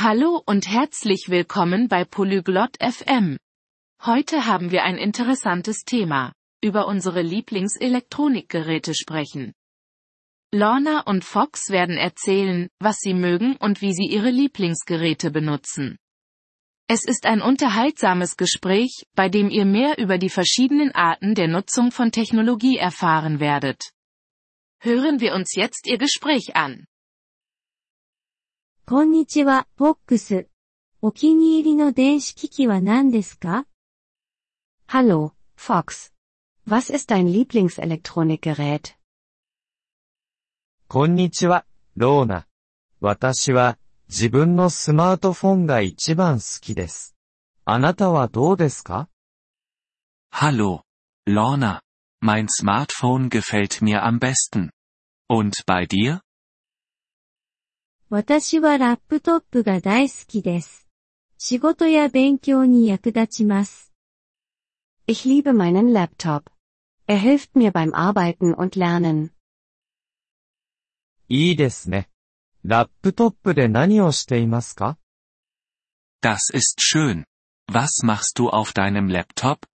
Hallo und herzlich willkommen bei Polyglot FM. Heute haben wir ein interessantes Thema, über unsere Lieblingselektronikgeräte sprechen. Lorna und Fox werden erzählen, was sie mögen und wie sie ihre Lieblingsgeräte benutzen. Es ist ein unterhaltsames Gespräch, bei dem ihr mehr über die verschiedenen Arten der Nutzung von Technologie erfahren werdet. Hören wir uns jetzt ihr Gespräch an. こんにちは、ボックス。お気に入りの電子機器は何ですか Hallo, Fox. Was ist dein Lieblingselektronikgerät? こんにちは、ローナ。私は、自分のスマートフォンが一番好きです。あなたはどうですか Hallo, Lorna. Mein Smartphone gefällt mir am besten. Und bei dir? 私はラップトップが大好きです。仕事や勉強に役立ちます。 Ich liebe meinen Laptop. Er hilft mir beim Arbeiten und Lernen. いいですね。ラップトップで何をしていますか Das ist schön. Was machst du auf deinem Laptop?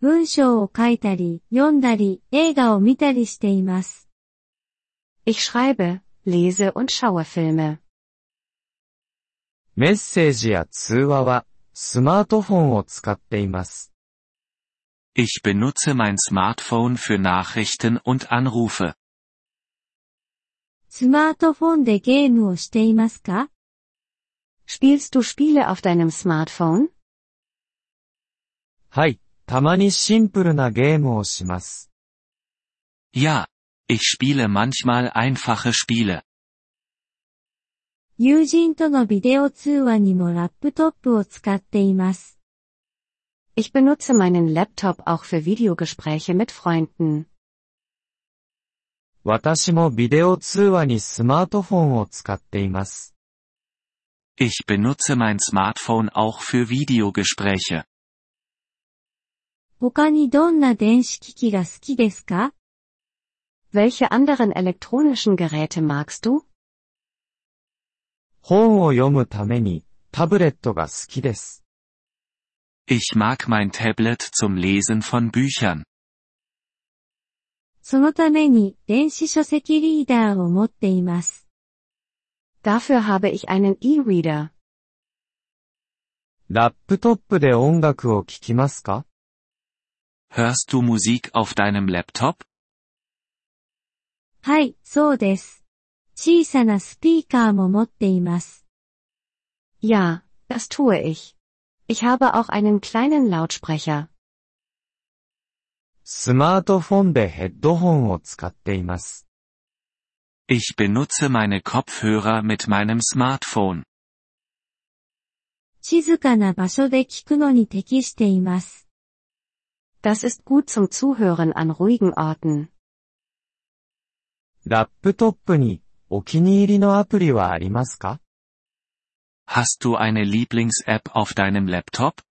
文章を書いたり、読んだり、映画を見たりしています。 Ich schreibe, lese und schaue Filme. メッセージや通話は、スマートフォンを使っています。 Ich benutze mein Smartphone für Nachrichten und Anrufe. スマートフォンでゲームをしていますか Spielst du Spiele auf deinem Smartphone? はい、たまにシンプルなゲームをします。 Ja, ich spiele manchmal einfache Spiele. 友人とのビデオ通話にもラップトップを使っています。 Ich benutze meinen Laptop auch für Videogespräche mit Freunden. 私もビデオ通話にスマートフォンを使っています。 Ich benutze mein Smartphone auch für Videogespräche. 他にどんな電子機器が好きですか Welche anderen elektronischen Geräte magst du? 本を読むために、タブレットが好きです。 Ich mag mein Tablet zum Lesen von Büchern. そのために電子書籍リーダーを持っています。 Dafür habe ich einen E-Reader. ラップトップで音楽を聴きますか Hörst du Musik auf deinem Laptop? はい、そうです。小さなスピーカーも持っています。 Ja, das tue ich. Ich habe auch einen kleinen Lautsprecher. スマートフォンでヘッドホンを使っています。 Ich benutze meine Kopfhörer mit meinem Smartphone. 静かな場所で聞くのに適しています。 Das ist gut zum Zuhören an ruhigen Orten. ラップトップにお気に入りのアプリはありますか Hast du eine Lieblings-App auf deinem Laptop?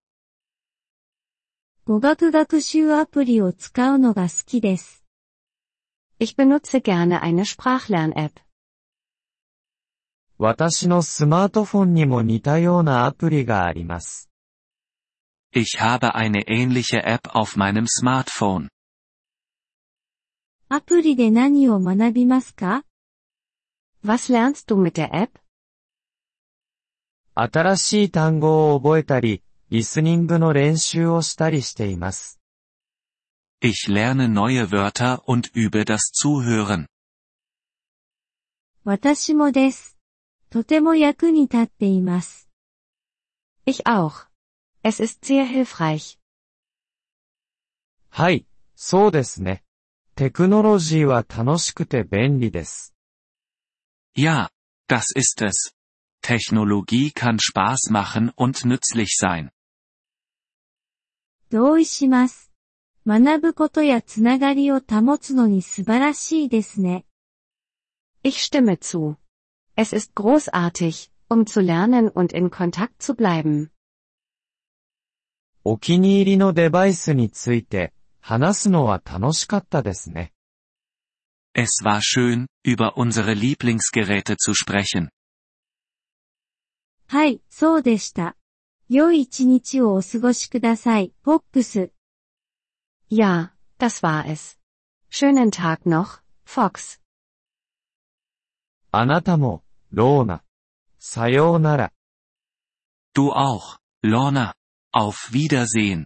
語学学習アプリを使うのが好きです。Ich benutze gerne eine Sprachlern-App. 私のスマートフォンにも似たようなアプリがあります。Ich habe eine ähnliche App auf meinem Smartphone. アプリで何を学びますか Was lernst du mit der App? 新しい単語を覚えたり、リスニングの練習をしたりしています。Ich lerne neue Wörter und übe das Zuhören. 私もです。とても役に立っています。Ich auch. Es ist sehr hilfreich. はい、そうですね。テクノロジーは楽しくて便利です。 Ja, das ist es. Technologie kann Spaß machen und nützlich sein. 同意します。学ぶことやつながりを保つのに素晴らしいですね。 Ich stimme zu. Es ist großartig, um zu lernen und in Kontakt zu bleiben. お気に入りのデバイスについて 話すのは楽しかったですね。 Es war schön, über unsere Lieblingsgeräte zu sprechen. はい、そうでした。良い一日をお過ごしください、ポックス。 Ja, das war es. Schönen Tag noch, Fox. あなたも、ローナ。さようなら。 Du auch, Lorna. Auf Wiedersehen.